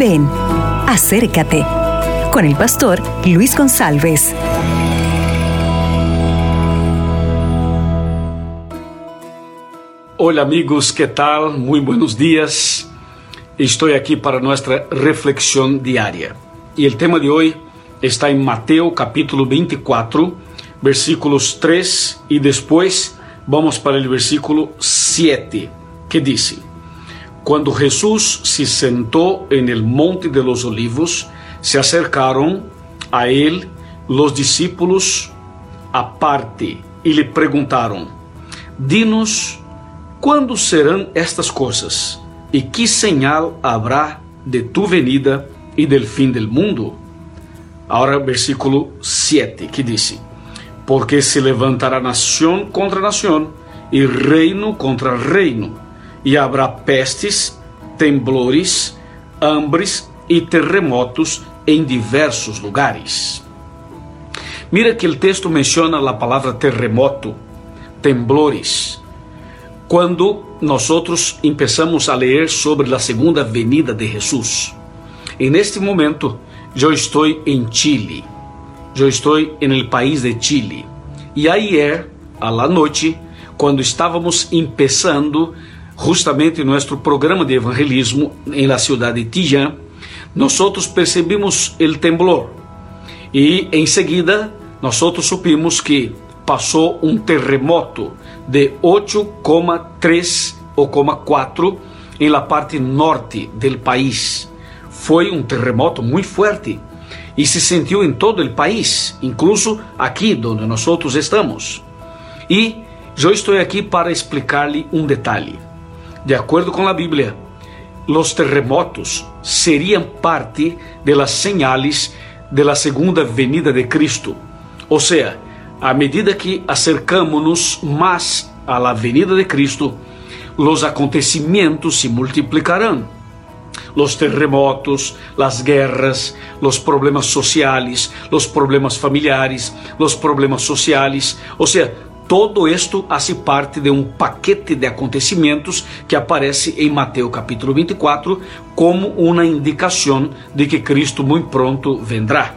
Ven, acércate con el pastor Luis González. Hola amigos, ¿qué tal? Muy buenos días. Estoy aquí para nuestra reflexión diaria. Y el tema de hoy está en Mateo capítulo 24, versículos 3 y después vamos para el versículo 7, que dice, Cuando Jesús se sentó en el monte de los olivos, se acercaron a él los discípulos aparte y le preguntaron, Dinos, ¿cuándo serán estas cosas? ¿Y qué señal habrá de tu venida y del fin del mundo? Ahora versículo 7 que dice, Porque se levantará nación contra nación y reino contra reino, y habrá pestes, temblores, hambres e terremotos em diversos lugares. Mira que o texto menciona a palavra terremoto, temblores. Quando nós outros começamos a ler sobre a segunda venida de Jesus. E neste momento, eu estou em Chile. Eu estou no país de Chile. E ayer, a la noite, quando estávamos começando justamente nosso programa de evangelismo em la cidade de Tijan, nosotros percebimos el temblor e em seguida nosotros supimos que passou um terremoto de 8,3 ou 4 em la parte norte del país. Foi um terremoto muito forte e se sentiu em todo o país, incluso aqui onde nós estamos. E eu estou aqui para explicar-lhe um detalhe. De acordo com a Bíblia, los terremotos serían parte de las señales de la segunda venida de Cristo. O sea, a medida que acercamos más a la venida de Cristo, los acontecimientos se multiplicarán. Los terremotos, las guerras, los problemas sociales, los problemas familiares, los problemas sociales, o sea, Todo isto hace parte de um paquete de acontecimentos que aparece em Mateus capítulo 24 como uma indicação de que Cristo muito pronto vendrá.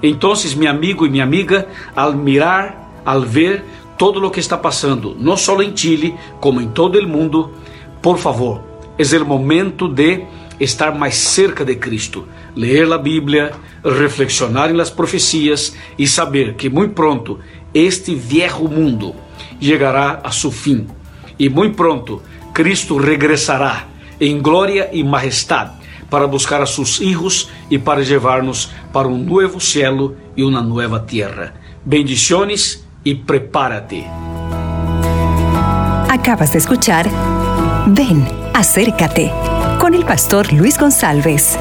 Então, meu amigo e minha amiga, al mirar, al ver todo o que está passando, não só em Chile, como em todo o mundo, por favor, é o momento de estar mais cerca de Cristo, ler a Bíblia, reflexionar nas profecias e saber que muito pronto este viejo mundo chegará a seu fim e muito pronto Cristo regressará em glória e majestade para buscar a seus filhos e para levar-nos para um novo cielo e uma nova terra. Bendiciones e prepárate. Acabas de escuchar Ven, acércate con el pastor Luis González.